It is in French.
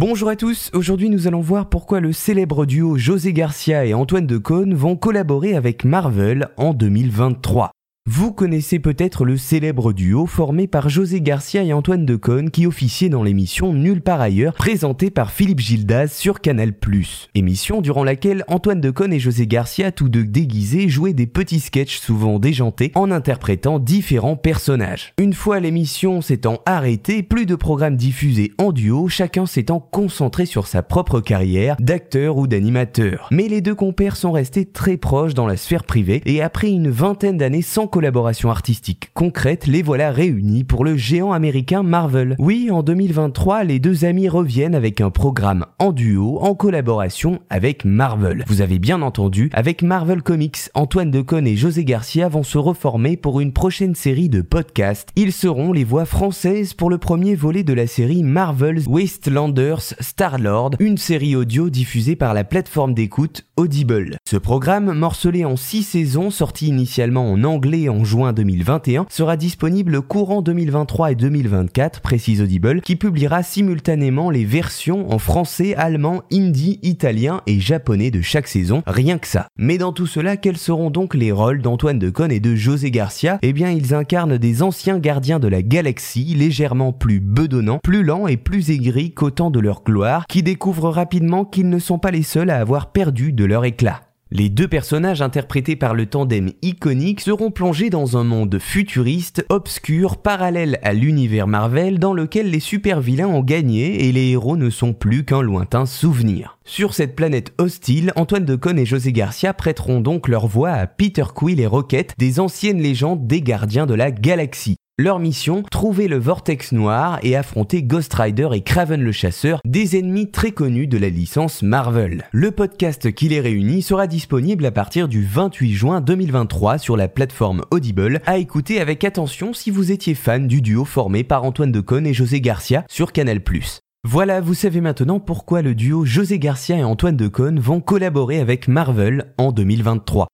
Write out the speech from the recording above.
Bonjour à tous, aujourd'hui nous allons voir pourquoi le célèbre duo José Garcia et Antoine Decaune vont collaborer avec Marvel en 2023. Vous connaissez peut-être le célèbre duo formé par José Garcia et Antoine Decaune qui officiait dans l'émission Nulle part ailleurs, présentée par Philippe Gildas sur Canal+. Émission durant laquelle Antoine Decaune et José Garcia, tous deux déguisés, jouaient des petits sketchs souvent déjantés en interprétant différents personnages. Une fois l'émission s'étant arrêtée, plus de programmes diffusés en duo, chacun s'étant concentré sur sa propre carrière d'acteur ou d'animateur. Mais les deux compères sont restés très proches dans la sphère privée et après une vingtaine d'années sans collaboration artistique concrète, les voilà réunis pour le géant américain Marvel. Oui, en 2023, les deux amis reviennent avec un programme en duo, en collaboration avec Marvel. Vous avez bien entendu, avec Marvel Comics, Antoine Decaune et José Garcia vont se reformer pour une prochaine série de podcasts. Ils seront les voix françaises pour le premier volet de la série Marvel's Wastelanders Star-Lord, une série audio diffusée par la plateforme d'écoute Audible. Ce programme, morcelé en 6 saisons, sorti initialement en anglais en juin 2021 sera disponible courant 2023 et 2024, précise Audible, qui publiera simultanément les versions en français, allemand, hindi, italien et japonais de chaque saison, rien que ça. Mais dans tout cela, quels seront donc les rôles d'Antoine Decaune et de José Garcia? Eh bien, ils incarnent des anciens gardiens de la galaxie, légèrement plus bedonnants, plus lents et plus aigris qu'au de leur gloire, qui découvrent rapidement qu'ils ne sont pas les seuls à avoir perdu de leur éclat. Les deux personnages interprétés par le tandem iconique seront plongés dans un monde futuriste, obscur, parallèle à l'univers Marvel dans lequel les super-vilains ont gagné et les héros ne sont plus qu'un lointain souvenir. Sur cette planète hostile, Antoine Decaune et José Garcia prêteront donc leur voix à Peter Quill et Rocket, des anciennes légendes des gardiens de la galaxie. Leur mission, trouver le vortex noir et affronter Ghost Rider et Craven le chasseur, des ennemis très connus de la licence Marvel. Le podcast qui les réunit sera disponible à partir du 28 juin 2023 sur la plateforme Audible, à écouter avec attention si vous étiez fan du duo formé par Antoine Decaune et José Garcia sur Canal+. Voilà, vous savez maintenant pourquoi le duo José Garcia et Antoine Decaune vont collaborer avec Marvel en 2023.